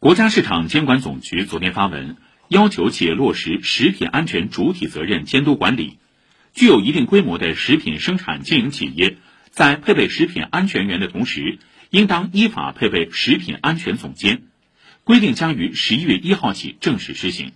国家市场监管总局昨天发文，要求企业落实食品安全主体责任监督管理。具有一定规模的食品生产经营企业，在配备食品安全员的同时，应当依法配备食品安全总监。规定将于十一月一号起正式施行。